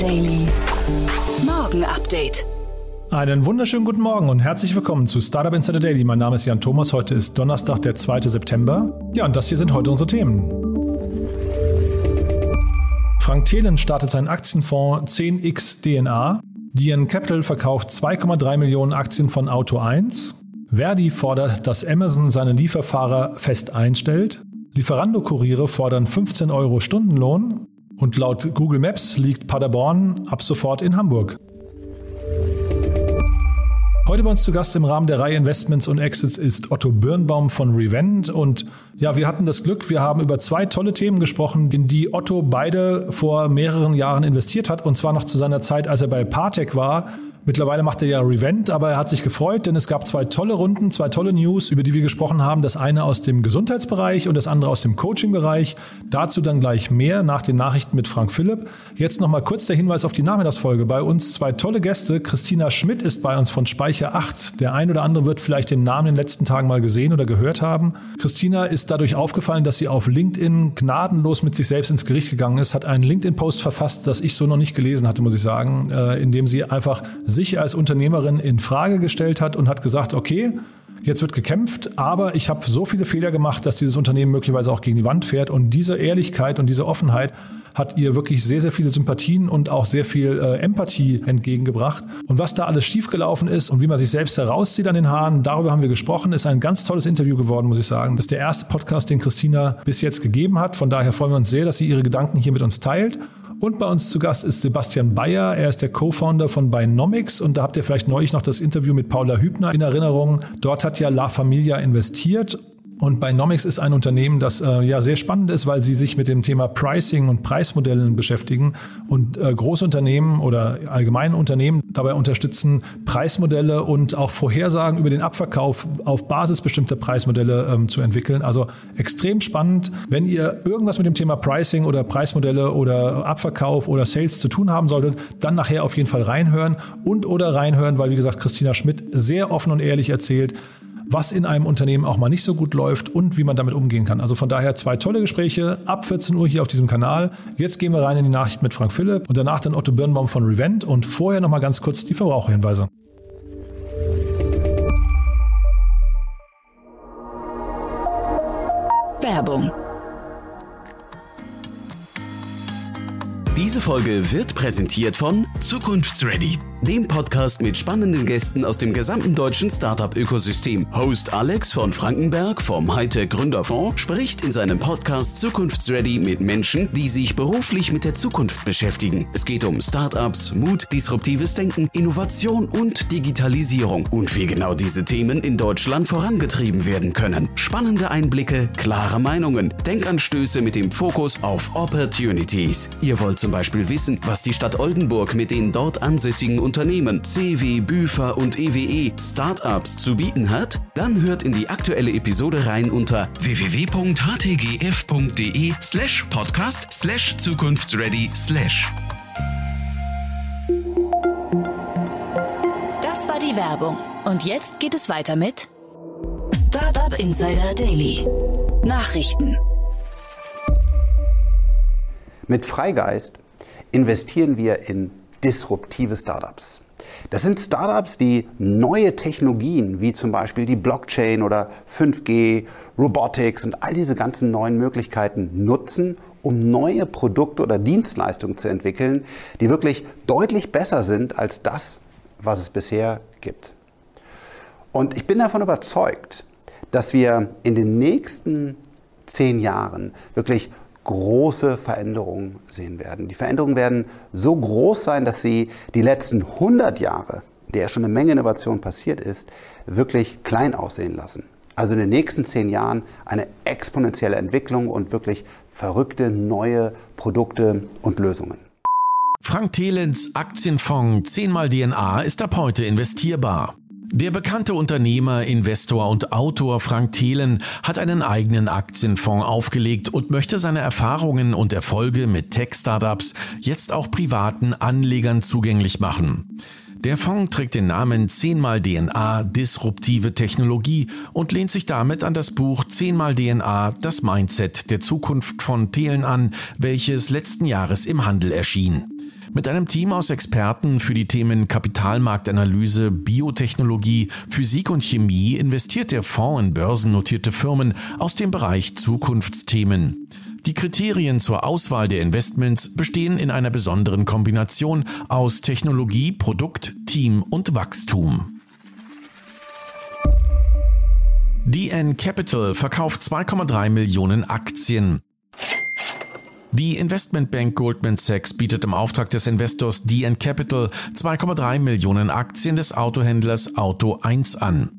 Daily. Morgen Update. Einen wunderschönen guten Morgen und herzlich willkommen zu Startup Insider Daily. Mein Name ist Jan Thomas. Heute ist Donnerstag, der 2. September. Ja, und das hier sind heute unsere Themen. Frank Thelen startet seinen Aktienfonds 10x DNA. Dian Capital verkauft 2,3 Millionen Aktien von Auto 1. Verdi fordert, dass Amazon seine Lieferfahrer fest einstellt. Lieferando-Kuriere fordern 15 Euro Stundenlohn. Und laut Google Maps liegt Paderborn ab sofort in Hamburg. Heute bei uns zu Gast im Rahmen der Reihe Investments und Exits ist Otto Birnbaum von Revent. Und ja, wir hatten das Glück, wir haben über zwei tolle Themen gesprochen, in die Otto beide vor mehreren Jahren investiert hat. Und zwar noch zu seiner Zeit, als er bei Partec war. Mittlerweile macht er ja Revent, aber er hat sich gefreut, denn es gab zwei tolle Runden, zwei tolle News, über die wir gesprochen haben. Das eine aus dem Gesundheitsbereich und das andere aus dem Coaching-Bereich. Dazu dann gleich mehr nach den Nachrichten mit Frank Philipp. Jetzt nochmal kurz der Hinweis auf die Nachmittagsfolge. Bei uns zwei tolle Gäste. Christina Schmidt ist bei uns von Speicher 8. Der ein oder andere wird vielleicht den Namen in den letzten Tagen mal gesehen oder gehört haben. Christina ist dadurch aufgefallen, dass sie auf LinkedIn gnadenlos mit sich selbst ins Gericht gegangen ist, hat einen LinkedIn-Post verfasst, das ich so noch nicht gelesen hatte, muss ich sagen, äh, in dem sie einfach sich als Unternehmerin in Frage gestellt hat und hat gesagt, okay, Jetzt wird gekämpft, aber ich habe so viele Fehler gemacht, dass dieses Unternehmen möglicherweise auch gegen die Wand fährt. Und diese Ehrlichkeit und diese Offenheit hat ihr wirklich sehr, sehr viele Sympathien und auch sehr viel äh, Empathie entgegengebracht. Und was da alles schiefgelaufen ist und wie man sich selbst herauszieht an den Haaren, darüber haben wir gesprochen. Ist ein ganz tolles Interview geworden, muss ich sagen. Das ist der erste Podcast, den Christina bis jetzt gegeben hat. Von daher freuen wir uns sehr, dass sie ihre Gedanken hier mit uns teilt. Und bei uns zu Gast ist Sebastian Bayer. Er ist der Co-Founder von Binomics und da habt ihr vielleicht neulich noch das Interview mit Paula Hübner in Erinnerung. Dort hat ja La Familia investiert und Binomics ist ein Unternehmen, das äh, ja sehr spannend ist, weil sie sich mit dem Thema Pricing und Preismodellen beschäftigen und äh, große Unternehmen oder allgemeine Unternehmen dabei unterstützen, Preismodelle und auch Vorhersagen über den Abverkauf auf Basis bestimmter Preismodelle ähm, zu entwickeln. Also extrem spannend. Wenn ihr irgendwas mit dem Thema Pricing oder Preismodelle oder Abverkauf oder Sales zu tun haben solltet, dann nachher auf jeden Fall reinhören und oder reinhören, weil wie gesagt Christina Schmidt sehr offen und ehrlich erzählt, was in einem Unternehmen auch mal nicht so gut läuft und wie man damit umgehen kann. Also von daher zwei tolle Gespräche ab 14 Uhr hier auf diesem Kanal. Jetzt gehen wir rein in die Nachricht mit Frank Philipp und danach dann Otto Birnbaum von Revent und vorher nochmal ganz kurz die Verbraucherhinweise. Werbung. Diese Folge wird präsentiert von Zukunftsready dem Podcast mit spannenden Gästen aus dem gesamten deutschen Startup-Ökosystem. Host Alex von Frankenberg vom Hightech Gründerfonds spricht in seinem Podcast Zukunftsready mit Menschen, die sich beruflich mit der Zukunft beschäftigen. Es geht um Startups, Mut, disruptives Denken, Innovation und Digitalisierung und wie genau diese Themen in Deutschland vorangetrieben werden können. Spannende Einblicke, klare Meinungen, Denkanstöße mit dem Fokus auf Opportunities. Ihr wollt zum Beispiel wissen, was die Stadt Oldenburg mit den dort ansässigen Unternehmen CW, Büfer und EWE Startups zu bieten hat? Dann hört in die aktuelle Episode rein unter www.htgf.de slash podcast slash zukunftsready slash. Das war die Werbung. Und jetzt geht es weiter mit Startup Insider Daily. Nachrichten. Mit Freigeist investieren wir in disruptive Startups. Das sind Startups, die neue Technologien wie zum Beispiel die Blockchain oder 5G, Robotics und all diese ganzen neuen Möglichkeiten nutzen, um neue Produkte oder Dienstleistungen zu entwickeln, die wirklich deutlich besser sind als das, was es bisher gibt. Und ich bin davon überzeugt, dass wir in den nächsten zehn Jahren wirklich große Veränderungen sehen werden. Die Veränderungen werden so groß sein, dass sie die letzten 100 Jahre, der schon eine Menge Innovation passiert ist, wirklich klein aussehen lassen. Also in den nächsten zehn Jahren eine exponentielle Entwicklung und wirklich verrückte neue Produkte und Lösungen. Frank Thelens Aktienfonds 10 mal DNA ist ab heute investierbar. Der bekannte Unternehmer, Investor und Autor Frank Thelen hat einen eigenen Aktienfonds aufgelegt und möchte seine Erfahrungen und Erfolge mit Tech-Startups jetzt auch privaten Anlegern zugänglich machen. Der Fonds trägt den Namen 10 mal DNA Disruptive Technologie und lehnt sich damit an das Buch 10 mal DNA Das Mindset der Zukunft von Thelen an, welches letzten Jahres im Handel erschien. Mit einem Team aus Experten für die Themen Kapitalmarktanalyse, Biotechnologie, Physik und Chemie investiert der Fonds in börsennotierte Firmen aus dem Bereich Zukunftsthemen. Die Kriterien zur Auswahl der Investments bestehen in einer besonderen Kombination aus Technologie, Produkt, Team und Wachstum. DN Capital verkauft 2,3 Millionen Aktien. Die Investmentbank Goldman Sachs bietet im Auftrag des Investors DN Capital 2,3 Millionen Aktien des Autohändlers Auto 1 an.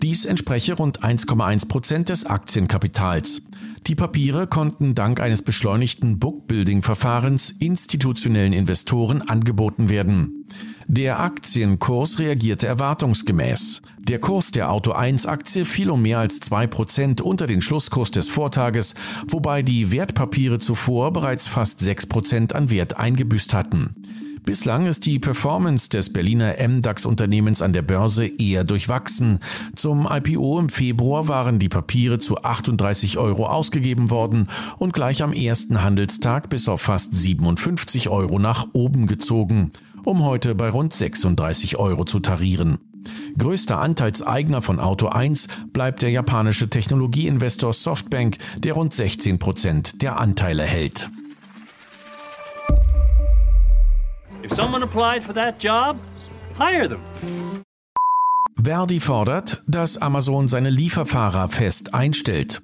Dies entspreche rund 1,1 Prozent des Aktienkapitals. Die Papiere konnten dank eines beschleunigten Bookbuilding-Verfahrens institutionellen Investoren angeboten werden. Der Aktienkurs reagierte erwartungsgemäß. Der Kurs der Auto 1 Aktie fiel um mehr als 2% unter den Schlusskurs des Vortages, wobei die Wertpapiere zuvor bereits fast 6% an Wert eingebüßt hatten. Bislang ist die Performance des Berliner MDAX-Unternehmens an der Börse eher durchwachsen. Zum IPO im Februar waren die Papiere zu 38 Euro ausgegeben worden und gleich am ersten Handelstag bis auf fast 57 Euro nach oben gezogen um heute bei rund 36 Euro zu tarieren. Größter Anteilseigner von Auto 1 bleibt der japanische Technologieinvestor Softbank, der rund 16 Prozent der Anteile hält. If someone applied for that job, hire them. Verdi fordert, dass Amazon seine Lieferfahrer fest einstellt.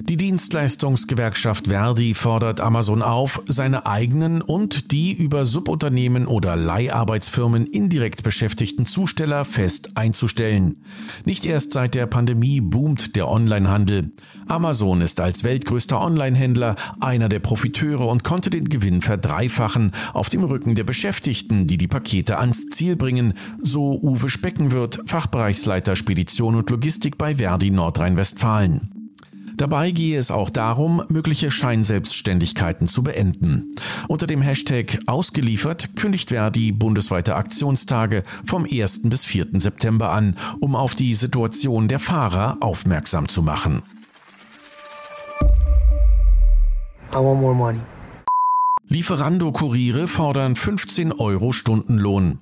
Die Dienstleistungsgewerkschaft Verdi fordert Amazon auf, seine eigenen und die über Subunternehmen oder Leiharbeitsfirmen indirekt beschäftigten Zusteller fest einzustellen. Nicht erst seit der Pandemie boomt der Onlinehandel. Amazon ist als weltgrößter Onlinehändler einer der Profiteure und konnte den Gewinn verdreifachen auf dem Rücken der Beschäftigten, die die Pakete ans Ziel bringen, so Uwe Speckenwirth, Fachbereichsleiter Spedition und Logistik bei Verdi Nordrhein-Westfalen. Dabei gehe es auch darum, mögliche Scheinselbstständigkeiten zu beenden. Unter dem Hashtag ausgeliefert kündigt Verdi bundesweite Aktionstage vom 1. bis 4. September an, um auf die Situation der Fahrer aufmerksam zu machen. I want more money. Lieferando-Kuriere fordern 15 Euro Stundenlohn.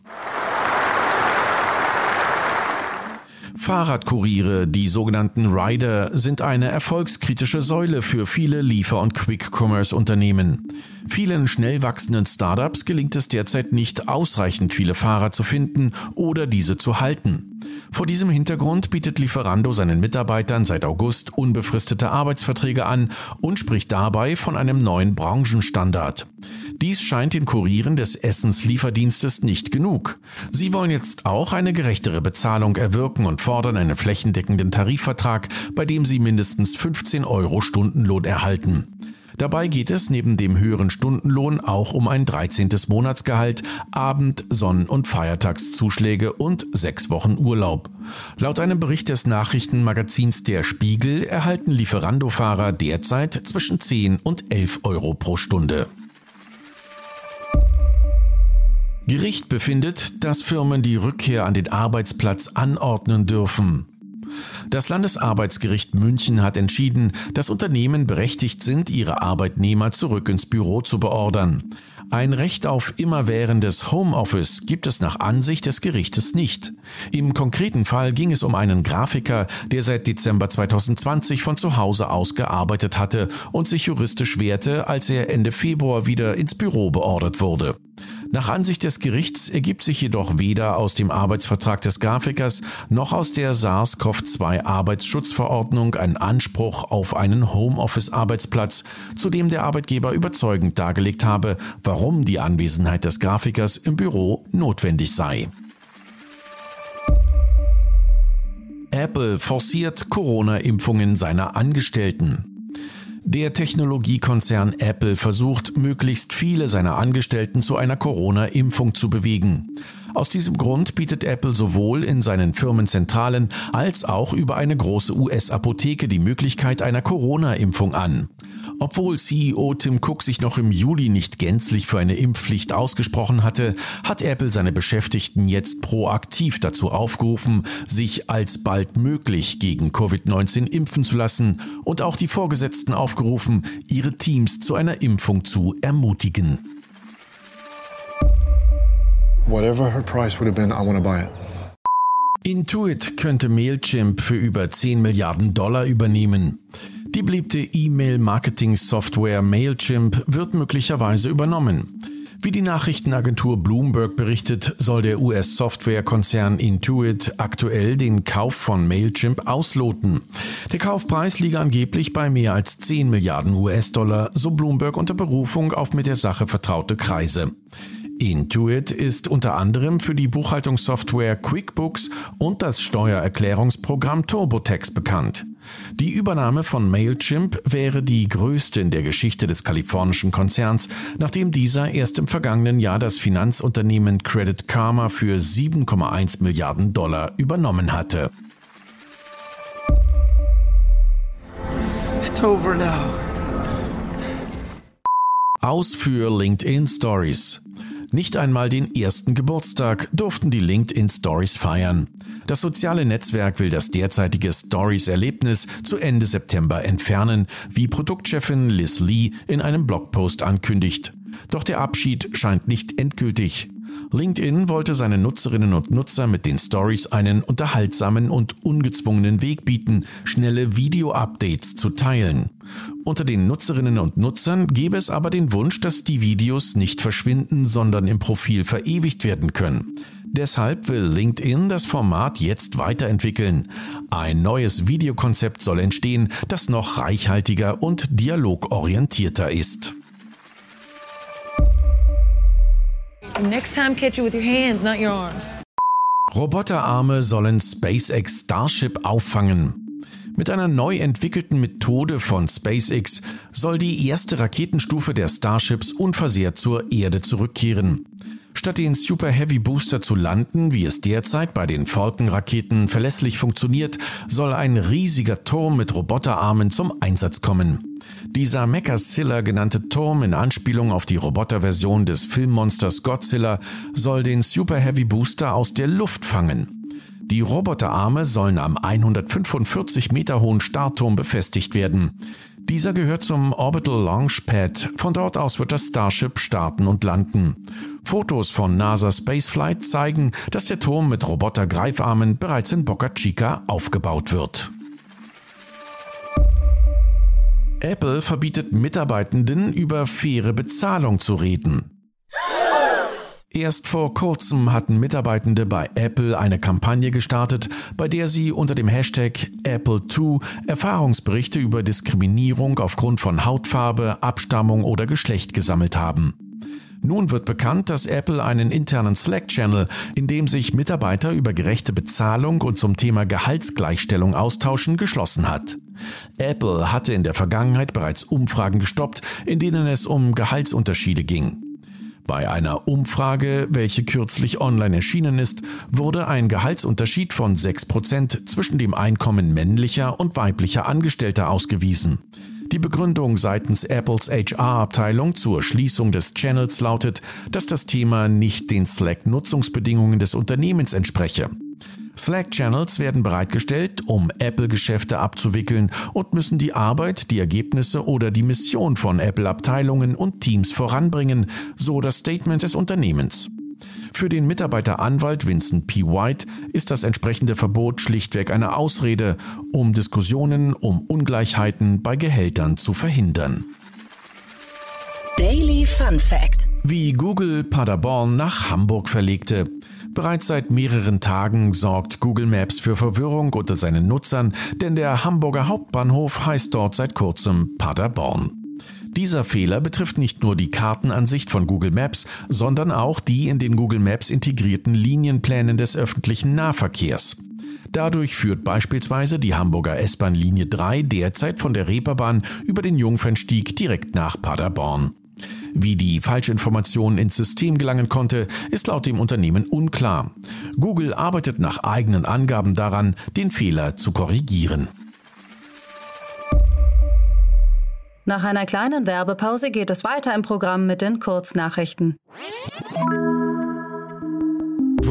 Fahrradkuriere, die sogenannten Rider, sind eine erfolgskritische Säule für viele Liefer- und Quick-Commerce-Unternehmen. Vielen schnell wachsenden Startups gelingt es derzeit nicht, ausreichend viele Fahrer zu finden oder diese zu halten. Vor diesem Hintergrund bietet Lieferando seinen Mitarbeitern seit August unbefristete Arbeitsverträge an und spricht dabei von einem neuen Branchenstandard. Dies scheint den Kurieren des Essenslieferdienstes nicht genug. Sie wollen jetzt auch eine gerechtere Bezahlung erwirken und fordern einen flächendeckenden Tarifvertrag, bei dem sie mindestens 15 Euro Stundenlohn erhalten. Dabei geht es neben dem höheren Stundenlohn auch um ein 13. Monatsgehalt, Abend-, Sonn- und Feiertagszuschläge und sechs Wochen Urlaub. Laut einem Bericht des Nachrichtenmagazins Der Spiegel erhalten Lieferando-Fahrer derzeit zwischen 10 und 11 Euro pro Stunde. Gericht befindet, dass Firmen die Rückkehr an den Arbeitsplatz anordnen dürfen. Das Landesarbeitsgericht München hat entschieden, dass Unternehmen berechtigt sind, ihre Arbeitnehmer zurück ins Büro zu beordern. Ein Recht auf immerwährendes Homeoffice gibt es nach Ansicht des Gerichtes nicht. Im konkreten Fall ging es um einen Grafiker, der seit Dezember 2020 von zu Hause aus gearbeitet hatte und sich juristisch wehrte, als er Ende Februar wieder ins Büro beordert wurde. Nach Ansicht des Gerichts ergibt sich jedoch weder aus dem Arbeitsvertrag des Grafikers noch aus der SARS-CoV-2 Arbeitsschutzverordnung ein Anspruch auf einen Homeoffice-Arbeitsplatz, zu dem der Arbeitgeber überzeugend dargelegt habe, warum die Anwesenheit des Grafikers im Büro notwendig sei. Apple forciert Corona-Impfungen seiner Angestellten. Der Technologiekonzern Apple versucht, möglichst viele seiner Angestellten zu einer Corona-Impfung zu bewegen. Aus diesem Grund bietet Apple sowohl in seinen Firmenzentralen als auch über eine große US-Apotheke die Möglichkeit einer Corona-Impfung an. Obwohl CEO Tim Cook sich noch im Juli nicht gänzlich für eine Impfpflicht ausgesprochen hatte, hat Apple seine Beschäftigten jetzt proaktiv dazu aufgerufen, sich alsbald möglich gegen Covid-19 impfen zu lassen und auch die Vorgesetzten aufgerufen, ihre Teams zu einer Impfung zu ermutigen. Whatever her price would have been, I want to buy it. Intuit könnte Mailchimp für über 10 Milliarden Dollar übernehmen. Die beliebte E-Mail-Marketing-Software Mailchimp wird möglicherweise übernommen. Wie die Nachrichtenagentur Bloomberg berichtet, soll der US-Softwarekonzern Intuit aktuell den Kauf von Mailchimp ausloten. Der Kaufpreis liege angeblich bei mehr als 10 Milliarden US-Dollar, so Bloomberg unter Berufung auf mit der Sache vertraute Kreise. Intuit ist unter anderem für die Buchhaltungssoftware QuickBooks und das Steuererklärungsprogramm TurboTax bekannt. Die Übernahme von Mailchimp wäre die größte in der Geschichte des kalifornischen Konzerns, nachdem dieser erst im vergangenen Jahr das Finanzunternehmen Credit Karma für 7,1 Milliarden Dollar übernommen hatte. It's over now. Aus für LinkedIn Stories. Nicht einmal den ersten Geburtstag durften die LinkedIn Stories feiern. Das soziale Netzwerk will das derzeitige Stories-Erlebnis zu Ende September entfernen, wie Produktchefin Liz Lee in einem Blogpost ankündigt. Doch der Abschied scheint nicht endgültig. LinkedIn wollte seinen Nutzerinnen und Nutzer mit den Stories einen unterhaltsamen und ungezwungenen Weg bieten, schnelle Video-Updates zu teilen. Unter den Nutzerinnen und Nutzern gäbe es aber den Wunsch, dass die Videos nicht verschwinden, sondern im Profil verewigt werden können. Deshalb will LinkedIn das Format jetzt weiterentwickeln. Ein neues Videokonzept soll entstehen, das noch reichhaltiger und dialogorientierter ist. Next time, catch you with your hands, not your arms. Roboterarme sollen SpaceX Starship auffangen. Mit einer neu entwickelten Methode von SpaceX soll die erste Raketenstufe der Starships unversehrt zur Erde zurückkehren. Statt den Super Heavy Booster zu landen, wie es derzeit bei den Falcon-Raketen verlässlich funktioniert, soll ein riesiger Turm mit Roboterarmen zum Einsatz kommen. Dieser Mechazilla genannte Turm in Anspielung auf die Roboterversion des Filmmonsters Godzilla soll den Super Heavy Booster aus der Luft fangen. Die Roboterarme sollen am 145 Meter hohen Startturm befestigt werden. Dieser gehört zum Orbital Launchpad. Von dort aus wird das Starship starten und landen. Fotos von NASA Spaceflight zeigen, dass der Turm mit Roboter-Greifarmen bereits in Boca Chica aufgebaut wird. Apple verbietet Mitarbeitenden über faire Bezahlung zu reden. Erst vor kurzem hatten Mitarbeitende bei Apple eine Kampagne gestartet, bei der sie unter dem Hashtag Apple2 Erfahrungsberichte über Diskriminierung aufgrund von Hautfarbe, Abstammung oder Geschlecht gesammelt haben. Nun wird bekannt, dass Apple einen internen Slack-Channel, in dem sich Mitarbeiter über gerechte Bezahlung und zum Thema Gehaltsgleichstellung austauschen, geschlossen hat. Apple hatte in der Vergangenheit bereits Umfragen gestoppt, in denen es um Gehaltsunterschiede ging. Bei einer Umfrage, welche kürzlich online erschienen ist, wurde ein Gehaltsunterschied von 6% zwischen dem Einkommen männlicher und weiblicher Angestellter ausgewiesen. Die Begründung seitens Apples HR-Abteilung zur Schließung des Channels lautet, dass das Thema nicht den Slack-Nutzungsbedingungen des Unternehmens entspreche. Slack-Channels werden bereitgestellt, um Apple-Geschäfte abzuwickeln und müssen die Arbeit, die Ergebnisse oder die Mission von Apple-Abteilungen und Teams voranbringen, so das Statement des Unternehmens. Für den Mitarbeiteranwalt Vincent P. White ist das entsprechende Verbot schlichtweg eine Ausrede, um Diskussionen um Ungleichheiten bei Gehältern zu verhindern. Daily Fun Fact. Wie Google Paderborn nach Hamburg verlegte. Bereits seit mehreren Tagen sorgt Google Maps für Verwirrung unter seinen Nutzern, denn der Hamburger Hauptbahnhof heißt dort seit kurzem Paderborn. Dieser Fehler betrifft nicht nur die Kartenansicht von Google Maps, sondern auch die in den Google Maps integrierten Linienplänen des öffentlichen Nahverkehrs. Dadurch führt beispielsweise die Hamburger S-Bahn-Linie 3 derzeit von der Reeperbahn über den Jungfernstieg direkt nach Paderborn. Wie die Falschinformation ins System gelangen konnte, ist laut dem Unternehmen unklar. Google arbeitet nach eigenen Angaben daran, den Fehler zu korrigieren. Nach einer kleinen Werbepause geht es weiter im Programm mit den Kurznachrichten.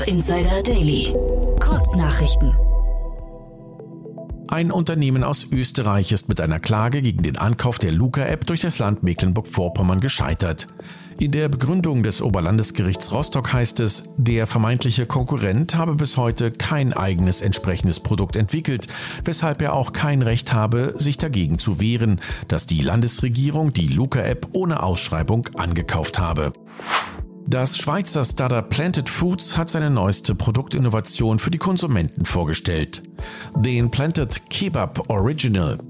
Startup Insider Daily. Kurznachrichten. Ein Unternehmen aus Österreich ist mit einer Klage gegen den Ankauf der Luca-App durch das Land Mecklenburg-Vorpommern gescheitert. In der Begründung des Oberlandesgerichts Rostock heißt es, der vermeintliche Konkurrent habe bis heute kein eigenes entsprechendes Produkt entwickelt, weshalb er auch kein Recht habe, sich dagegen zu wehren, dass die Landesregierung die Luca-App ohne Ausschreibung angekauft habe. Das Schweizer Startup Planted Foods hat seine neueste Produktinnovation für die Konsumenten vorgestellt. Den Planted Kebab Original.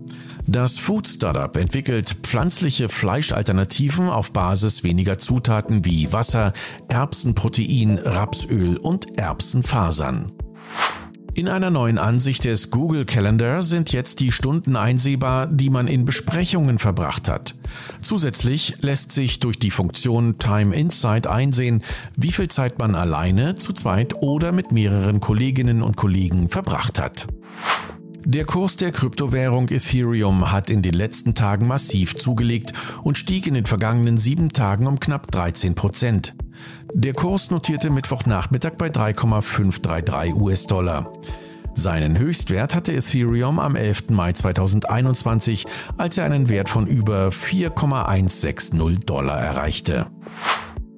Das Food Startup entwickelt pflanzliche Fleischalternativen auf Basis weniger Zutaten wie Wasser, Erbsenprotein, Rapsöl und Erbsenfasern. In einer neuen Ansicht des Google Calendar sind jetzt die Stunden einsehbar, die man in Besprechungen verbracht hat. Zusätzlich lässt sich durch die Funktion Time Insight einsehen, wie viel Zeit man alleine, zu zweit oder mit mehreren Kolleginnen und Kollegen verbracht hat. Der Kurs der Kryptowährung Ethereum hat in den letzten Tagen massiv zugelegt und stieg in den vergangenen sieben Tagen um knapp 13 Prozent. Der Kurs notierte Mittwochnachmittag bei 3,533 US-Dollar. Seinen Höchstwert hatte Ethereum am 11. Mai 2021, als er einen Wert von über 4,160 Dollar erreichte.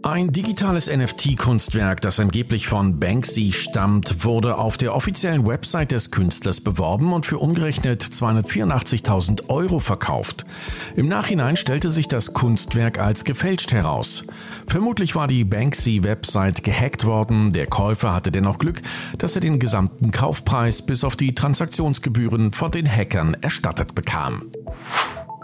Ein digitales NFT-Kunstwerk, das angeblich von Banksy stammt, wurde auf der offiziellen Website des Künstlers beworben und für umgerechnet 284.000 Euro verkauft. Im Nachhinein stellte sich das Kunstwerk als gefälscht heraus. Vermutlich war die Banksy-Website gehackt worden. Der Käufer hatte dennoch Glück, dass er den gesamten Kaufpreis bis auf die Transaktionsgebühren von den Hackern erstattet bekam.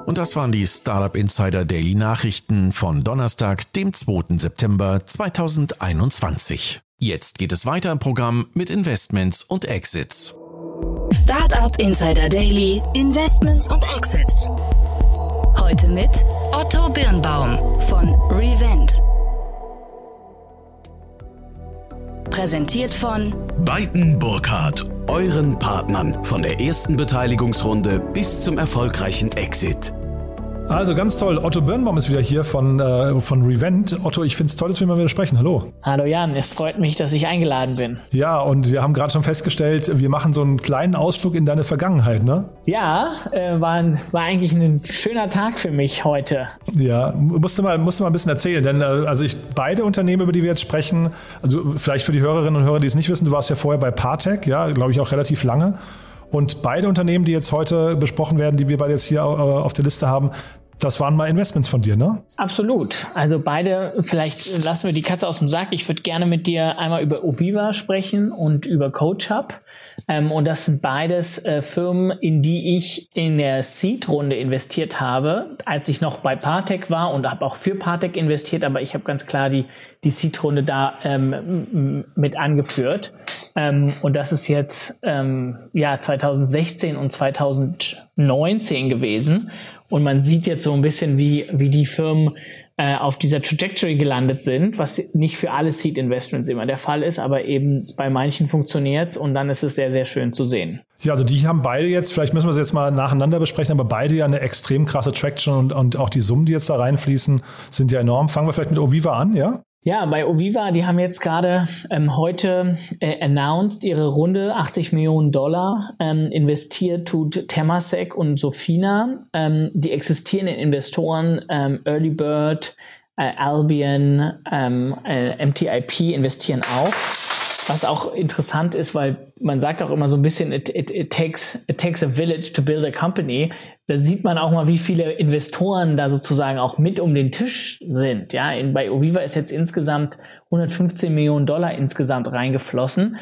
Und das waren die Startup Insider Daily Nachrichten von Donnerstag, dem 2. September 2021. Jetzt geht es weiter im Programm mit Investments und Exits. Startup Insider Daily, Investments und Exits. Heute mit Otto Birnbaum von Revent. Präsentiert von Beiten Burkhardt, euren Partnern von der ersten Beteiligungsrunde bis zum erfolgreichen Exit. Also ganz toll. Otto Birnbaum ist wieder hier von, äh, von Revent. Otto, ich finde es toll, dass wir mal wieder sprechen. Hallo. Hallo Jan, es freut mich, dass ich eingeladen bin. Ja, und wir haben gerade schon festgestellt, wir machen so einen kleinen Ausflug in deine Vergangenheit, ne? Ja, äh, war, ein, war eigentlich ein schöner Tag für mich heute. Ja, musste mal, musste mal ein bisschen erzählen, denn äh, also ich, beide Unternehmen, über die wir jetzt sprechen, also vielleicht für die Hörerinnen und Hörer, die es nicht wissen, du warst ja vorher bei Partec, ja, glaube ich auch relativ lange. Und beide Unternehmen, die jetzt heute besprochen werden, die wir beide jetzt hier äh, auf der Liste haben, das waren mal Investments von dir, ne? Absolut. Also beide, vielleicht lassen wir die Katze aus dem Sack. Ich würde gerne mit dir einmal über Oviva sprechen und über CoachUp. Ähm, und das sind beides äh, Firmen, in die ich in der Seed-Runde investiert habe, als ich noch bei Partec war und habe auch für Partec investiert, aber ich habe ganz klar die, die Seed-Runde da ähm, mit angeführt. Ähm, und das ist jetzt ähm, ja 2016 und 2019 gewesen. Und man sieht jetzt so ein bisschen, wie, wie die Firmen äh, auf dieser Trajectory gelandet sind, was nicht für alle Seed Investments immer der Fall ist, aber eben bei manchen funktioniert es und dann ist es sehr, sehr schön zu sehen. Ja, also die haben beide jetzt, vielleicht müssen wir es jetzt mal nacheinander besprechen, aber beide ja eine extrem krasse Traction und, und auch die Summen, die jetzt da reinfließen, sind ja enorm. Fangen wir vielleicht mit Oviva an, ja? Ja, bei Oviva, die haben jetzt gerade ähm, heute äh, announced ihre Runde 80 Millionen Dollar ähm, investiert tut Temasek und Sofina. Ähm, die existierenden Investoren ähm, Early Bird, äh, Albion, ähm, äh, MTIP investieren auch. Was auch interessant ist, weil man sagt auch immer so ein bisschen, it, it, it, takes, it takes a village to build a company. Da sieht man auch mal, wie viele Investoren da sozusagen auch mit um den Tisch sind. Ja, in, bei Oviva ist jetzt insgesamt 115 Millionen Dollar insgesamt reingeflossen.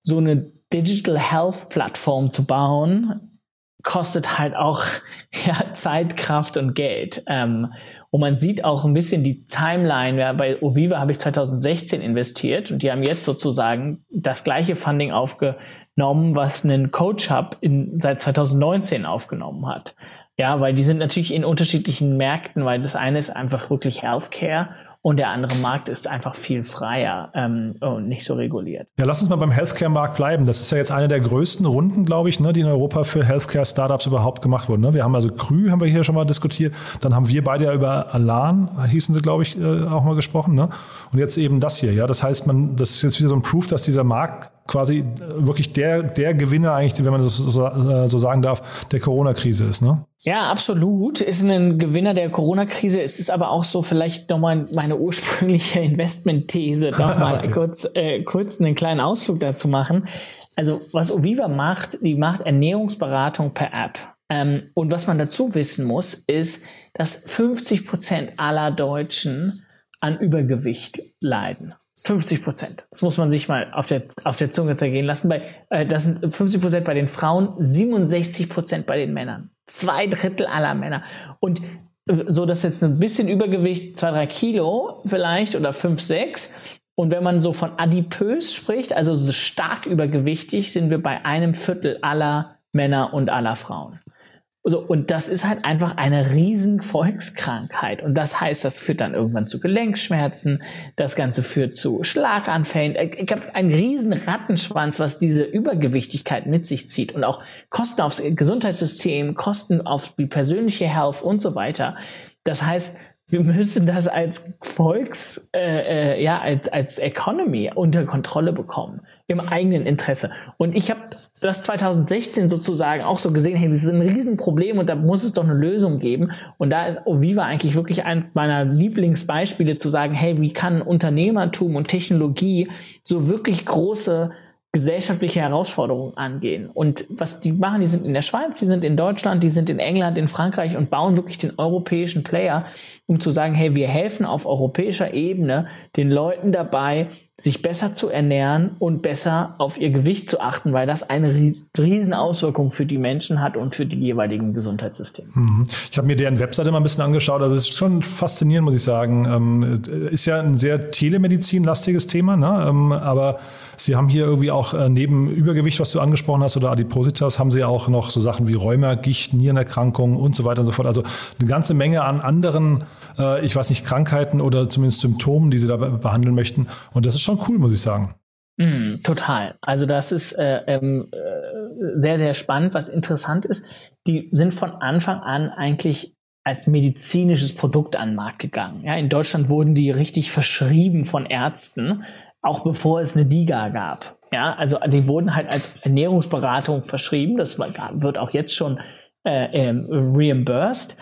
So eine Digital Health Plattform zu bauen, kostet halt auch ja, Zeit, Kraft und Geld. Ähm, Und man sieht auch ein bisschen die Timeline. Ja, bei Oviva habe ich 2016 investiert und die haben jetzt sozusagen das gleiche Funding aufgenommen, was ein Coach Hub in, seit 2019 aufgenommen hat. Ja, weil die sind natürlich in unterschiedlichen Märkten, weil das eine ist einfach wirklich Healthcare und der andere Markt ist einfach viel freier ähm, und nicht so reguliert. Ja, lass uns mal beim Healthcare-Markt bleiben. Das ist ja jetzt eine der größten Runden, glaube ich, ne, die in Europa für Healthcare-Startups überhaupt gemacht wurden. Ne? Wir haben also Krü, haben wir hier schon mal diskutiert. Dann haben wir beide ja über Alan, hießen sie, glaube ich, äh, auch mal gesprochen. Ne? Und jetzt eben das hier. Ja, das heißt, man, das ist jetzt wieder so ein Proof, dass dieser Markt quasi wirklich der, der Gewinner eigentlich, wenn man das so, so sagen darf, der Corona-Krise ist, ne? Ja, absolut. Ist ein Gewinner der Corona-Krise. Es ist aber auch so vielleicht nochmal meine ursprüngliche Investment-These, nochmal okay. kurz, äh, kurz einen kleinen Ausflug dazu machen. Also was Oviva macht, die macht Ernährungsberatung per App. Ähm, und was man dazu wissen muss, ist, dass 50 Prozent aller Deutschen an Übergewicht leiden. 50 Prozent. Das muss man sich mal auf der, auf der Zunge zergehen lassen. Bei, äh, das sind 50 Prozent bei den Frauen, 67 Prozent bei den Männern. Zwei Drittel aller Männer. Und äh, so, dass jetzt ein bisschen Übergewicht, zwei, drei Kilo vielleicht oder fünf, sechs. Und wenn man so von adipös spricht, also so stark übergewichtig, sind wir bei einem Viertel aller Männer und aller Frauen. So, und das ist halt einfach eine riesen Volkskrankheit. Und das heißt, das führt dann irgendwann zu Gelenkschmerzen, das Ganze führt zu Schlaganfällen. Ich habe einen riesen Rattenschwanz, was diese Übergewichtigkeit mit sich zieht und auch Kosten aufs Gesundheitssystem, Kosten auf die persönliche Health und so weiter. Das heißt, wir müssen das als Volks, äh, äh, ja, als, als Economy unter Kontrolle bekommen im eigenen Interesse. Und ich habe das 2016 sozusagen auch so gesehen, hey, das ist ein Riesenproblem und da muss es doch eine Lösung geben. Und da ist Oviva eigentlich wirklich eines meiner Lieblingsbeispiele zu sagen, hey, wie kann Unternehmertum und Technologie so wirklich große gesellschaftliche Herausforderungen angehen. Und was die machen, die sind in der Schweiz, die sind in Deutschland, die sind in England, in Frankreich und bauen wirklich den europäischen Player, um zu sagen, hey, wir helfen auf europäischer Ebene den Leuten dabei, sich besser zu ernähren und besser auf ihr Gewicht zu achten, weil das eine riesen Auswirkung für die Menschen hat und für die jeweiligen Gesundheitssysteme. Mhm. Ich habe mir deren Webseite mal ein bisschen angeschaut. Also es ist schon faszinierend, muss ich sagen. Ähm, ist ja ein sehr telemedizinlastiges Thema, ne? Ähm, aber Sie haben hier irgendwie auch äh, neben Übergewicht, was du angesprochen hast, oder Adipositas, haben Sie auch noch so Sachen wie Rheuma, Gicht, Nierenerkrankungen und so weiter und so fort. Also eine ganze Menge an anderen, äh, ich weiß nicht, Krankheiten oder zumindest Symptomen, die Sie da behandeln möchten. Und das ist schon cool, muss ich sagen. Mm, total. Also das ist äh, ähm, äh, sehr, sehr spannend. Was interessant ist, die sind von Anfang an eigentlich als medizinisches Produkt an den Markt gegangen. Ja, in Deutschland wurden die richtig verschrieben von Ärzten, auch bevor es eine DIGA gab. Ja, also die wurden halt als Ernährungsberatung verschrieben. Das wird auch jetzt schon äh, ähm, reimbursed.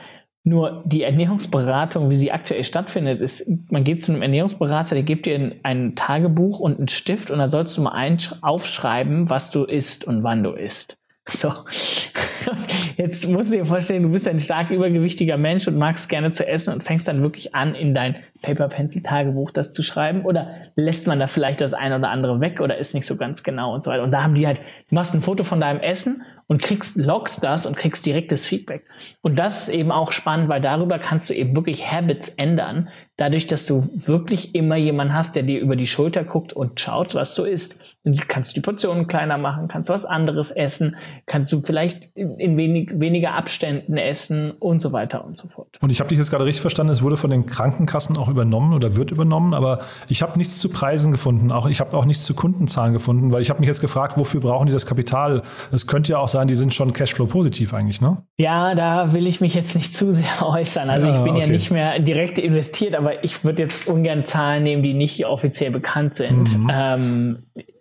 Nur die Ernährungsberatung, wie sie aktuell stattfindet, ist, man geht zu einem Ernährungsberater, der gibt dir ein, ein Tagebuch und einen Stift und dann sollst du mal aufschreiben, was du isst und wann du isst. So. Jetzt musst du dir vorstellen, du bist ein stark übergewichtiger Mensch und magst gerne zu essen und fängst dann wirklich an, in dein Paper-Pencil-Tagebuch das zu schreiben. Oder lässt man da vielleicht das eine oder andere weg oder ist nicht so ganz genau und so weiter. Und da haben die halt, du machst ein Foto von deinem Essen und kriegst, loggst das und kriegst direktes Feedback. Und das ist eben auch spannend, weil darüber kannst du eben wirklich Habits ändern, dadurch, dass du wirklich immer jemanden hast, der dir über die Schulter guckt und schaut, was du isst. Und kannst du die Portionen kleiner machen, kannst du was anderes essen, kannst du vielleicht in wenig, weniger Abständen essen und so weiter und so fort. Und ich habe dich jetzt gerade richtig verstanden, es wurde von den Krankenkassen auch übernommen oder wird übernommen, aber ich habe nichts zu Preisen gefunden, auch ich habe auch nichts zu Kundenzahlen gefunden, weil ich habe mich jetzt gefragt, wofür brauchen die das Kapital? Es könnte ja auch sein, die sind schon Cashflow positiv eigentlich, ne? Ja, da will ich mich jetzt nicht zu sehr äußern. Also ja, ich bin okay. ja nicht mehr direkt investiert, aber ich würde jetzt ungern Zahlen nehmen, die nicht offiziell bekannt sind. Mhm. Ähm,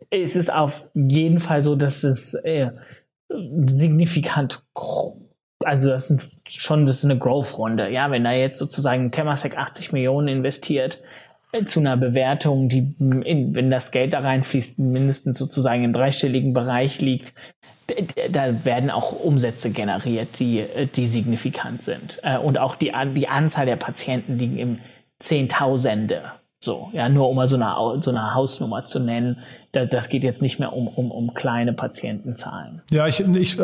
es ist auf jeden Fall so, dass es äh, signifikant also das sind schon, das ist eine Growth-Runde. Ja, wenn da jetzt sozusagen Temasek 80 Millionen investiert, zu einer Bewertung, die, in, wenn das Geld da reinfließt, mindestens sozusagen im dreistelligen Bereich liegt, da werden auch Umsätze generiert, die, die signifikant sind. Äh, und auch die, die Anzahl der Patienten liegen im Zehntausende So, ja, nur um mal so eine, so eine Hausnummer zu nennen. Das geht jetzt nicht mehr um, um, um kleine Patientenzahlen. Ja, ich, ich,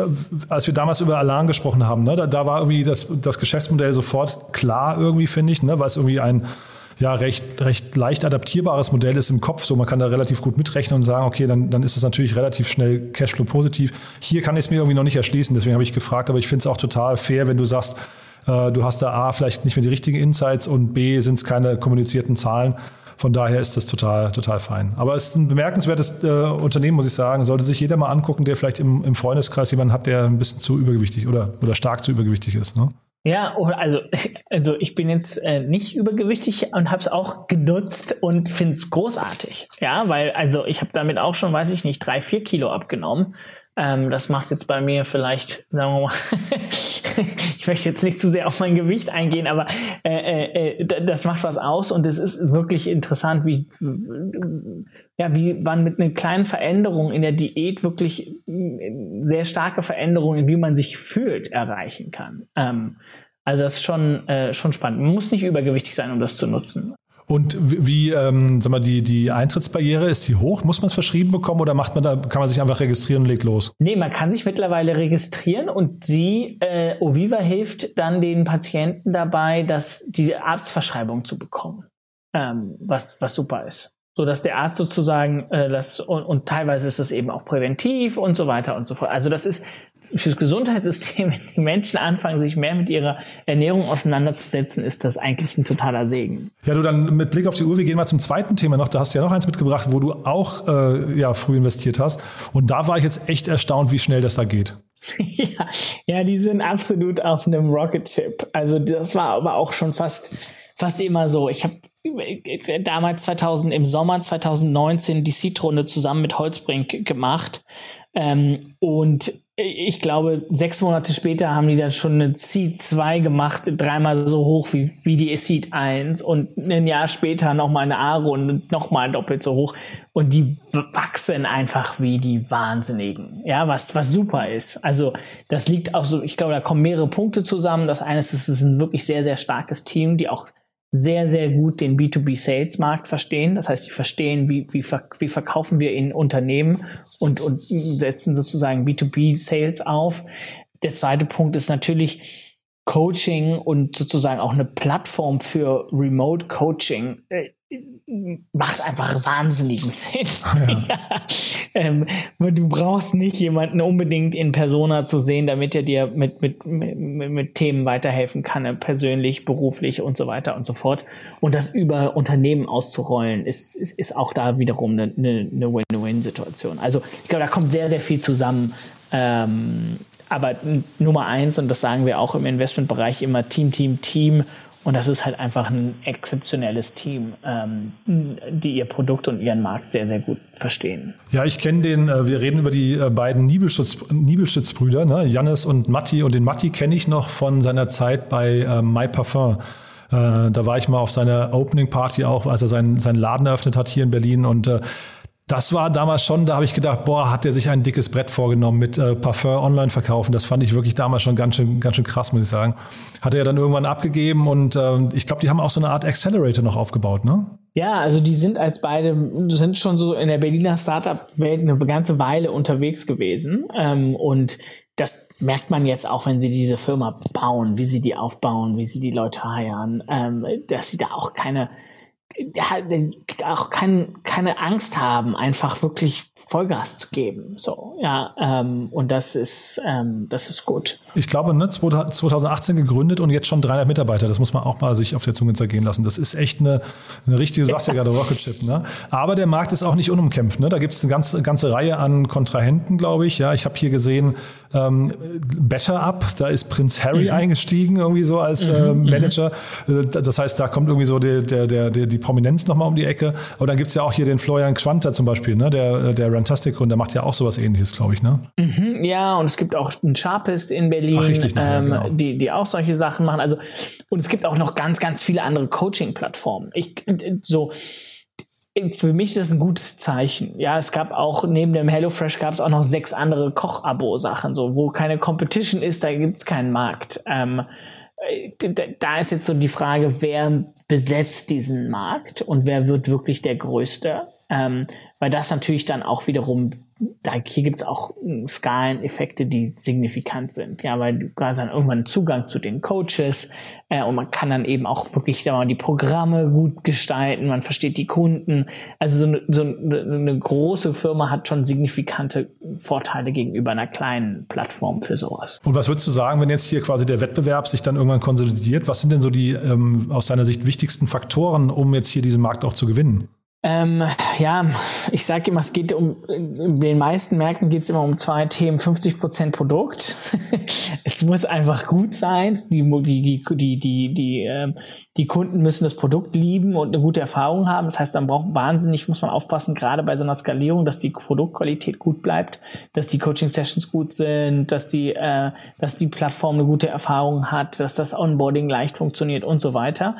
als wir damals über Alarm gesprochen haben, ne, da, da war irgendwie das, das Geschäftsmodell sofort klar irgendwie, finde ich, ne, weil es irgendwie ein ja, recht, recht leicht adaptierbares Modell ist im Kopf. So, man kann da relativ gut mitrechnen und sagen, okay, dann, dann ist es natürlich relativ schnell Cashflow positiv. Hier kann ich es mir irgendwie noch nicht erschließen, deswegen habe ich gefragt, aber ich finde es auch total fair, wenn du sagst, äh, du hast da A, vielleicht nicht mehr die richtigen Insights und B, sind es keine kommunizierten Zahlen. Von daher ist das total, total fein. Aber es ist ein bemerkenswertes äh, Unternehmen, muss ich sagen. Sollte sich jeder mal angucken, der vielleicht im, im Freundeskreis jemanden hat, der ein bisschen zu übergewichtig oder, oder stark zu übergewichtig ist. Ne? Ja, also, also ich bin jetzt äh, nicht übergewichtig und habe es auch genutzt und finde es großartig. Ja, weil also ich habe damit auch schon, weiß ich nicht, drei, vier Kilo abgenommen. Ähm, das macht jetzt bei mir vielleicht, sagen wir mal, ich möchte jetzt nicht zu sehr auf mein Gewicht eingehen, aber äh, äh, das macht was aus und es ist wirklich interessant, wie, ja, wie man mit einer kleinen Veränderung in der Diät wirklich sehr starke Veränderungen, wie man sich fühlt, erreichen kann. Ähm, also das ist schon, äh, schon spannend. Man muss nicht übergewichtig sein, um das zu nutzen. Und wie, ähm, sag mal, die, die Eintrittsbarriere, ist die hoch? Muss man es verschrieben bekommen oder macht man da, kann man sich einfach registrieren und legt los? Nee, man kann sich mittlerweile registrieren und sie, äh, Oviva hilft dann den Patienten dabei, dass diese Arztverschreibung zu bekommen. Ähm, was, was super ist. So dass der Arzt sozusagen äh, das und, und teilweise ist das eben auch präventiv und so weiter und so fort. Also das ist fürs Gesundheitssystem, wenn die Menschen anfangen, sich mehr mit ihrer Ernährung auseinanderzusetzen, ist das eigentlich ein totaler Segen. Ja, du dann mit Blick auf die Uhr, wir gehen mal zum zweiten Thema noch. Da hast du ja noch eins mitgebracht, wo du auch äh, ja, früh investiert hast. Und da war ich jetzt echt erstaunt, wie schnell das da geht. ja, ja, die sind absolut auf einem Rocket Chip. Also das war aber auch schon fast fast immer so. Ich habe damals 2000 im Sommer 2019 die Seed-Runde zusammen mit Holzbrink gemacht ähm, und ich glaube, sechs Monate später haben die dann schon eine Seed 2 gemacht, dreimal so hoch wie, wie die Seed 1 und ein Jahr später nochmal eine A-Runde, nochmal doppelt so hoch und die wachsen einfach wie die Wahnsinnigen. Ja, was, was super ist. Also, das liegt auch so, ich glaube, da kommen mehrere Punkte zusammen. Das eine ist, es ist ein wirklich sehr, sehr starkes Team, die auch sehr, sehr gut den B2B-Sales-Markt verstehen. Das heißt, sie verstehen, wie, wie, wie verkaufen wir in Unternehmen und, und setzen sozusagen B2B-Sales auf. Der zweite Punkt ist natürlich Coaching und sozusagen auch eine Plattform für Remote Coaching äh, macht einfach wahnsinnigen Sinn. Ja. ja. Ähm, du brauchst nicht jemanden unbedingt in Persona zu sehen, damit er dir mit, mit, mit, mit Themen weiterhelfen kann, äh, persönlich, beruflich und so weiter und so fort. Und das über Unternehmen auszurollen, ist, ist, ist auch da wiederum eine, eine Win-Win-Situation. Also ich glaube, da kommt sehr, sehr viel zusammen. Ähm, aber Nummer eins, und das sagen wir auch im Investmentbereich immer, Team, Team, Team und das ist halt einfach ein exzeptionelles Team, ähm, die ihr Produkt und ihren Markt sehr, sehr gut verstehen. Ja, ich kenne den, äh, wir reden über die äh, beiden Nibelschutz, Nibelschütz-Brüder, ne? Jannis und Matti. Und den Matti kenne ich noch von seiner Zeit bei äh, My Parfum. Äh, da war ich mal auf seiner Opening Party auch, als er seinen, seinen Laden eröffnet hat hier in Berlin. Und äh, das war damals schon, da habe ich gedacht, boah, hat er sich ein dickes Brett vorgenommen mit äh, Parfum online verkaufen. Das fand ich wirklich damals schon ganz schön, ganz schön krass, muss ich sagen. Hat er dann irgendwann abgegeben und äh, ich glaube, die haben auch so eine Art Accelerator noch aufgebaut, ne? Ja, also die sind als beide, sind schon so in der Berliner Startup-Welt eine ganze Weile unterwegs gewesen. Ähm, und das merkt man jetzt auch, wenn sie diese Firma bauen, wie sie die aufbauen, wie sie die Leute heiern, ähm, dass sie da auch keine auch kein, keine Angst haben, einfach wirklich Vollgas zu geben. So, ja, ähm, und das ist, ähm, das ist gut. Ich glaube, ne, 2018 gegründet und jetzt schon 300 Mitarbeiter. Das muss man auch mal sich auf der Zunge zergehen lassen. Das ist echt eine, eine richtige, du sagst ja gerade Rocket Ship, ne? Aber der Markt ist auch nicht unumkämpft, ne? Da gibt es eine ganze, ganze Reihe an Kontrahenten, glaube ich. Ja, ich habe hier gesehen, ähm, Better Up, da ist Prinz Harry mhm. eingestiegen, irgendwie so als mhm, äh, Manager. Mhm. Das heißt, da kommt irgendwie so der, der, der, die Prominenz nochmal um die Ecke. Aber dann gibt es ja auch hier den Florian Quanter zum Beispiel, ne? der, der Rantastic und der macht ja auch sowas ähnliches, glaube ich. Ne? Mhm, ja, und es gibt auch einen Sharpist in Berlin, Ach, richtig, ähm, ja, genau. die, die auch solche Sachen machen. Also, und es gibt auch noch ganz, ganz viele andere Coaching-Plattformen. Ich, so, für mich ist das ein gutes Zeichen. Ja, es gab auch neben dem HelloFresh gab es auch noch sechs andere Koch-Abo-Sachen, so wo keine Competition ist, da gibt es keinen Markt. Ähm, da ist jetzt so die Frage, wer besetzt diesen Markt und wer wird wirklich der Größte? Ähm, weil das natürlich dann auch wiederum da, hier gibt es auch hm, Skaleneffekte, die signifikant sind. Ja, weil du hast dann irgendwann Zugang zu den Coaches äh, und man kann dann eben auch wirklich mal, die Programme gut gestalten, man versteht die Kunden. Also so eine, so eine große Firma hat schon signifikante Vorteile gegenüber einer kleinen Plattform für sowas. Und was würdest du sagen, wenn jetzt hier quasi der Wettbewerb sich dann irgendwann konsolidiert? Was sind denn so die ähm, aus deiner Sicht wichtigsten Faktoren, um jetzt hier diesen Markt auch zu gewinnen? Ähm, ja, ich sage immer, es geht um, in den meisten Märkten geht es immer um zwei Themen. 50 Prozent Produkt. es muss einfach gut sein. Die, die, die, die, die, äh, die Kunden müssen das Produkt lieben und eine gute Erfahrung haben. Das heißt, dann braucht wahnsinnig, muss man aufpassen, gerade bei so einer Skalierung, dass die Produktqualität gut bleibt, dass die Coaching-Sessions gut sind, dass die, äh, dass die Plattform eine gute Erfahrung hat, dass das Onboarding leicht funktioniert und so weiter.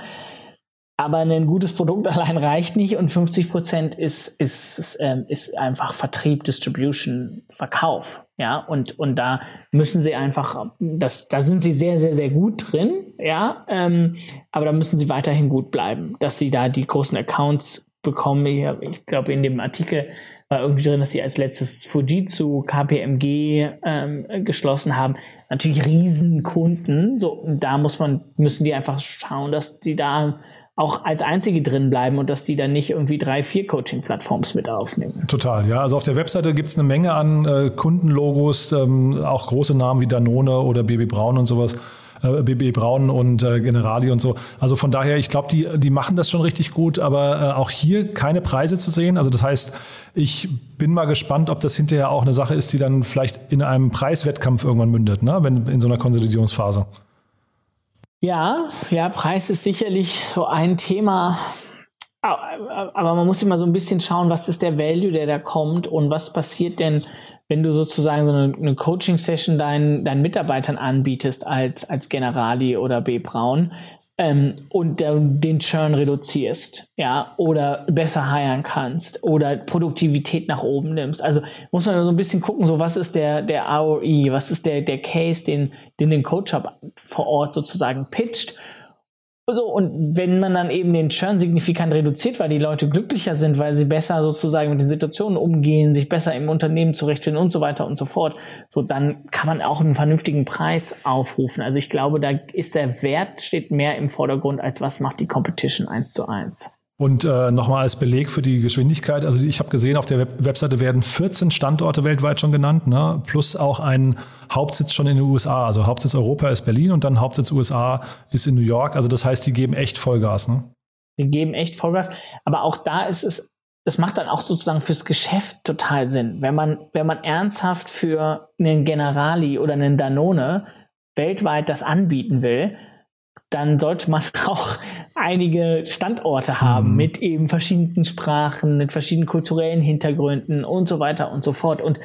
Aber ein gutes Produkt allein reicht nicht und 50 Prozent ist, ist, ähm, ist einfach Vertrieb, Distribution, Verkauf. Ja, und, und da müssen sie einfach, das, da sind sie sehr, sehr, sehr gut drin. Ja, ähm, aber da müssen sie weiterhin gut bleiben, dass sie da die großen Accounts bekommen. Ich, ich glaube, in dem Artikel war irgendwie drin, dass sie als letztes Fujitsu, KPMG ähm, geschlossen haben. Natürlich Riesenkunden. So, da muss man, müssen die einfach schauen, dass die da auch als einzige drin bleiben und dass die dann nicht irgendwie drei, vier Coaching-Plattforms mit aufnehmen. Total, ja. Also auf der Webseite gibt es eine Menge an äh, Kundenlogos, ähm, auch große Namen wie Danone oder BB Braun und sowas. Äh, BB Braun und äh, Generali und so. Also von daher, ich glaube, die, die machen das schon richtig gut, aber äh, auch hier keine Preise zu sehen. Also das heißt, ich bin mal gespannt, ob das hinterher auch eine Sache ist, die dann vielleicht in einem Preiswettkampf irgendwann mündet, ne? wenn in so einer Konsolidierungsphase. Ja, ja, Preis ist sicherlich so ein Thema. Aber man muss immer so ein bisschen schauen, was ist der Value, der da kommt und was passiert denn, wenn du sozusagen so eine, eine Coaching-Session deinen, deinen Mitarbeitern anbietest als, als Generali oder B. Braun ähm, und den Churn reduzierst, ja, oder besser heiern kannst oder Produktivität nach oben nimmst. Also muss man so ein bisschen gucken, so was ist der, der ROI, was ist der, der Case, den, den den Coach vor Ort sozusagen pitcht so, und wenn man dann eben den Churn signifikant reduziert, weil die Leute glücklicher sind, weil sie besser sozusagen mit den Situationen umgehen, sich besser im Unternehmen zurechtfinden und so weiter und so fort, so dann kann man auch einen vernünftigen Preis aufrufen. Also ich glaube, da ist der Wert steht mehr im Vordergrund, als was macht die Competition eins zu eins. Und äh, nochmal als Beleg für die Geschwindigkeit, also ich habe gesehen, auf der Web Webseite werden 14 Standorte weltweit schon genannt, ne? plus auch ein Hauptsitz schon in den USA. Also Hauptsitz Europa ist Berlin und dann Hauptsitz USA ist in New York. Also das heißt, die geben echt Vollgas. Ne? Die geben echt Vollgas. Aber auch da ist es, das macht dann auch sozusagen fürs Geschäft total Sinn. Wenn man, wenn man ernsthaft für einen Generali oder einen Danone weltweit das anbieten will, dann sollte man auch einige Standorte haben mhm. mit eben verschiedensten Sprachen, mit verschiedenen kulturellen Hintergründen und so weiter und so fort. Und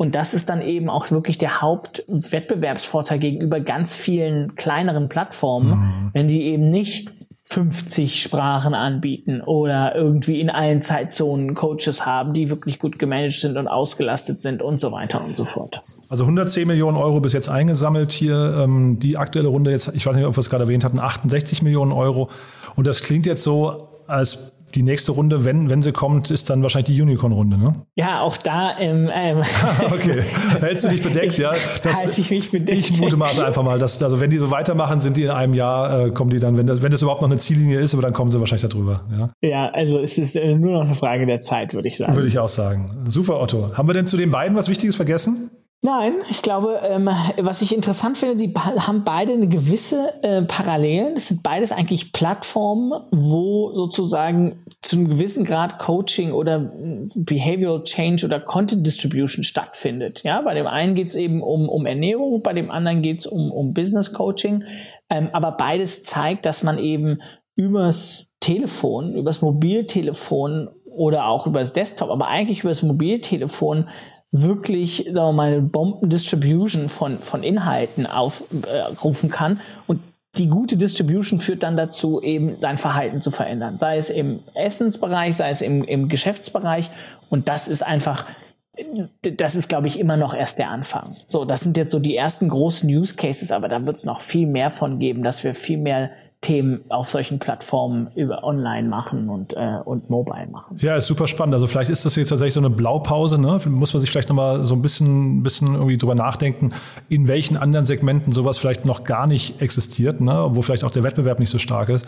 und das ist dann eben auch wirklich der Hauptwettbewerbsvorteil gegenüber ganz vielen kleineren Plattformen, mhm. wenn die eben nicht 50 Sprachen anbieten oder irgendwie in allen Zeitzonen Coaches haben, die wirklich gut gemanagt sind und ausgelastet sind und so weiter und so fort. Also 110 Millionen Euro bis jetzt eingesammelt hier. Ähm, die aktuelle Runde jetzt, ich weiß nicht, ob wir es gerade erwähnt hatten, 68 Millionen Euro. Und das klingt jetzt so, als die nächste Runde, wenn, wenn sie kommt, ist dann wahrscheinlich die Unicorn-Runde, ne? Ja, auch da. Ähm, ähm okay, hältst du dich bedeckt, ja? Das, halte ich mich bedeckt. Ich mutmaße einfach mal, dass, also wenn die so weitermachen, sind die in einem Jahr, äh, kommen die dann, wenn das, wenn das überhaupt noch eine Ziellinie ist, aber dann kommen sie wahrscheinlich darüber, ja? Ja, also es ist äh, nur noch eine Frage der Zeit, würde ich sagen. Würde ich auch sagen. Super, Otto. Haben wir denn zu den beiden was Wichtiges vergessen? Nein, ich glaube, ähm, was ich interessant finde, sie haben beide eine gewisse äh, Parallelen. Es sind beides eigentlich Plattformen, wo sozusagen zu einem gewissen Grad Coaching oder hm, Behavioral Change oder Content Distribution stattfindet. Ja, bei dem einen geht es eben um, um Ernährung, bei dem anderen geht es um, um Business Coaching. Ähm, aber beides zeigt, dass man eben übers Telefon, übers Mobiltelefon oder auch über das Desktop, aber eigentlich über das Mobiltelefon wirklich, sagen wir mal, Bomben-Distribution von, von Inhalten aufrufen äh, kann. Und die gute Distribution führt dann dazu, eben sein Verhalten zu verändern. Sei es im Essensbereich, sei es im, im Geschäftsbereich. Und das ist einfach das ist, glaube ich, immer noch erst der Anfang. So, das sind jetzt so die ersten großen Use Cases, aber da wird es noch viel mehr von geben, dass wir viel mehr Themen auf solchen Plattformen über online machen und, äh, und mobile machen. Ja, ist super spannend. Also vielleicht ist das jetzt tatsächlich so eine Blaupause, ne? Muss man sich vielleicht nochmal so ein bisschen, bisschen irgendwie drüber nachdenken, in welchen anderen Segmenten sowas vielleicht noch gar nicht existiert, ne? Wo vielleicht auch der Wettbewerb nicht so stark ist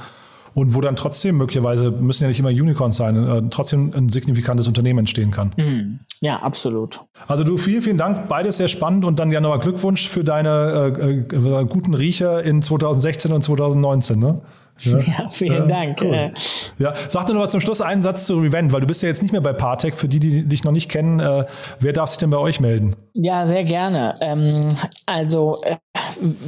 und wo dann trotzdem möglicherweise, müssen ja nicht immer Unicorns sein, äh, trotzdem ein signifikantes Unternehmen entstehen kann. Mhm. Ja, absolut. Also du, vielen, vielen Dank, beides sehr spannend und dann ja nochmal Glückwunsch für deine äh, äh, guten Riecher in 2016 und 2019. Ne? Ja, ja vielen ja, Dank. Cool. Äh. Ja, sag nur noch mal zum Schluss einen Satz zu Revent, weil du bist ja jetzt nicht mehr bei Partec. Für die, die dich noch nicht kennen, äh, wer darf sich denn bei euch melden? Ja, sehr gerne. Ähm, also äh,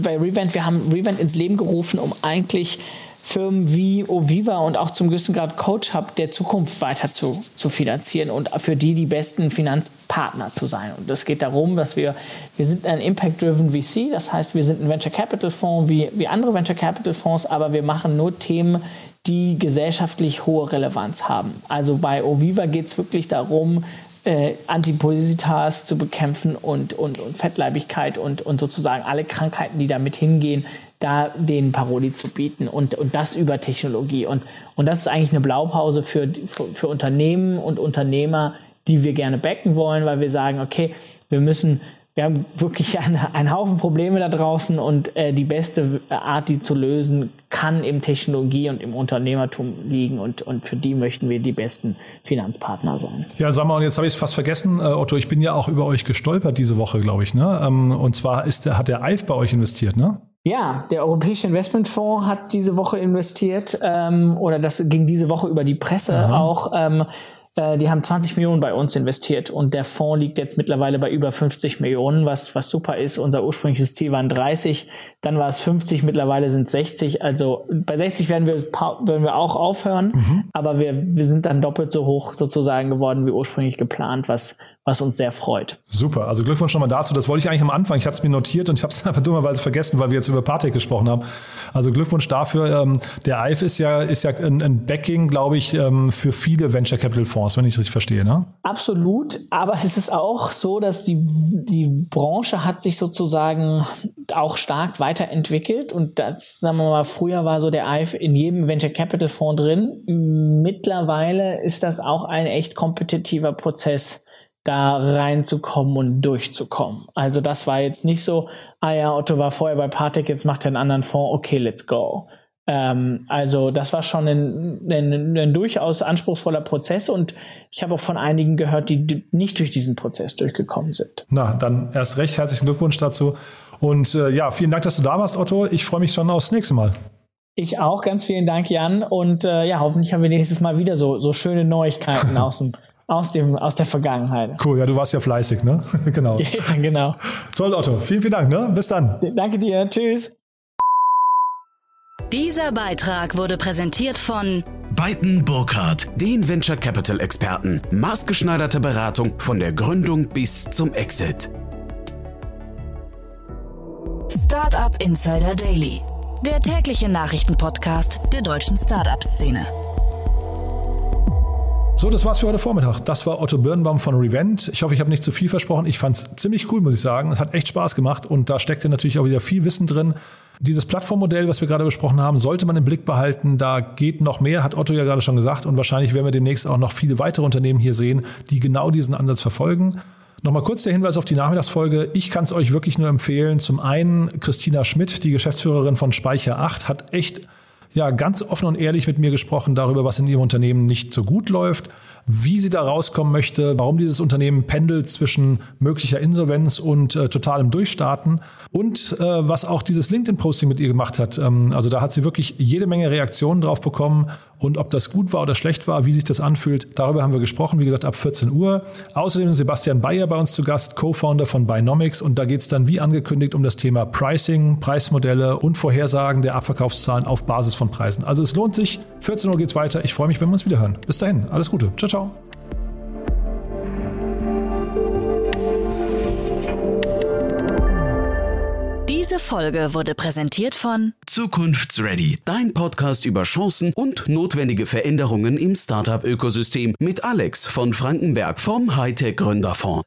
bei Revent, wir haben Revent ins Leben gerufen, um eigentlich Firmen wie Oviva und auch zum gewissen Grad Coach Hub der Zukunft weiter zu, zu finanzieren und für die die besten Finanzpartner zu sein. Und es geht darum, dass wir, wir sind ein Impact-Driven VC, das heißt, wir sind ein Venture Capital Fonds wie, wie andere Venture Capital Fonds, aber wir machen nur Themen, die gesellschaftlich hohe Relevanz haben. Also bei Oviva geht es wirklich darum, äh, Antipositas zu bekämpfen und, und, und Fettleibigkeit und, und sozusagen alle Krankheiten, die damit hingehen, da den Paroli zu bieten und, und das über Technologie. Und, und das ist eigentlich eine Blaupause für, für, für Unternehmen und Unternehmer, die wir gerne backen wollen, weil wir sagen, okay, wir müssen wir haben wirklich eine, einen Haufen Probleme da draußen und äh, die beste Art, die zu lösen, kann im Technologie und im Unternehmertum liegen und, und für die möchten wir die besten Finanzpartner sein. Ja, sag mal, und jetzt habe ich es fast vergessen, äh, Otto, ich bin ja auch über euch gestolpert diese Woche, glaube ich. Ne? Ähm, und zwar ist hat der EIF bei euch investiert, ne? Ja, der Europäische Investmentfonds hat diese Woche investiert ähm, oder das ging diese Woche über die Presse Aha. auch. Ähm, äh, die haben 20 Millionen bei uns investiert und der Fonds liegt jetzt mittlerweile bei über 50 Millionen, was, was super ist. Unser ursprüngliches Ziel waren 30, dann war es 50, mittlerweile sind es 60. Also bei 60 werden wir, werden wir auch aufhören, mhm. aber wir, wir sind dann doppelt so hoch sozusagen geworden wie ursprünglich geplant, was, was uns sehr freut. Super, also Glückwunsch nochmal dazu. Das wollte ich eigentlich am Anfang. Ich hatte es mir notiert und ich habe es aber dummerweise vergessen, weil wir jetzt über Partec gesprochen haben. Also Glückwunsch dafür. Ähm, der EIF ist ja, ist ja ein, ein Backing, glaube ich, ähm, für viele Venture Capital Fonds, wenn ich es richtig verstehe. Ne? Absolut, aber es ist auch so, dass die, die Branche hat sich sozusagen auch stark weiterentwickelt und das, sagen wir mal, früher war so der EIF in jedem Venture Capital Fonds drin. Mittlerweile ist das auch ein echt kompetitiver Prozess da reinzukommen und durchzukommen. Also das war jetzt nicht so, ah ja, Otto war vorher bei Partec, jetzt macht er einen anderen Fonds, okay, let's go. Ähm, also das war schon ein, ein, ein, durchaus anspruchsvoller Prozess und ich habe auch von einigen gehört, die nicht durch diesen Prozess durchgekommen sind. Na, dann erst recht herzlichen Glückwunsch dazu. Und äh, ja, vielen Dank, dass du da warst, Otto. Ich freue mich schon aufs nächste Mal. Ich auch, ganz vielen Dank, Jan. Und äh, ja, hoffentlich haben wir nächstes Mal wieder so, so schöne Neuigkeiten aus dem aus, dem, aus der Vergangenheit. Cool, ja, du warst ja fleißig, ne? genau. Ja, genau. Toll, Otto. Vielen, vielen Dank, ne? Bis dann. Danke dir. Tschüss. Dieser Beitrag wurde präsentiert von Beiten Burkhardt, den Venture Capital Experten. Maßgeschneiderte Beratung von der Gründung bis zum Exit. Startup Insider Daily, der tägliche Nachrichtenpodcast der deutschen Startup-Szene. So, das war's für heute Vormittag. Das war Otto Birnbaum von Revent. Ich hoffe, ich habe nicht zu viel versprochen. Ich fand's ziemlich cool, muss ich sagen. Es hat echt Spaß gemacht und da steckte natürlich auch wieder viel Wissen drin. Dieses Plattformmodell, was wir gerade besprochen haben, sollte man im Blick behalten. Da geht noch mehr, hat Otto ja gerade schon gesagt. Und wahrscheinlich werden wir demnächst auch noch viele weitere Unternehmen hier sehen, die genau diesen Ansatz verfolgen. Nochmal kurz der Hinweis auf die Nachmittagsfolge. Ich kann es euch wirklich nur empfehlen. Zum einen Christina Schmidt, die Geschäftsführerin von Speicher 8, hat echt ja ganz offen und ehrlich mit mir gesprochen darüber, was in ihrem Unternehmen nicht so gut läuft wie sie da rauskommen möchte, warum dieses Unternehmen pendelt zwischen möglicher Insolvenz und äh, totalem Durchstarten und äh, was auch dieses LinkedIn-Posting mit ihr gemacht hat. Ähm, also da hat sie wirklich jede Menge Reaktionen drauf bekommen und ob das gut war oder schlecht war, wie sich das anfühlt, darüber haben wir gesprochen, wie gesagt, ab 14 Uhr. Außerdem Sebastian Bayer bei uns zu Gast, Co-Founder von Binomics und da geht es dann wie angekündigt um das Thema Pricing, Preismodelle und Vorhersagen der Abverkaufszahlen auf Basis von Preisen. Also es lohnt sich. 14 Uhr geht's weiter. Ich freue mich, wenn wir uns wieder hören. Bis dahin, alles Gute. Ciao, ciao. Diese Folge wurde präsentiert von Zukunftsready, dein Podcast über Chancen und notwendige Veränderungen im Startup-Ökosystem mit Alex von Frankenberg vom Hightech Gründerfonds.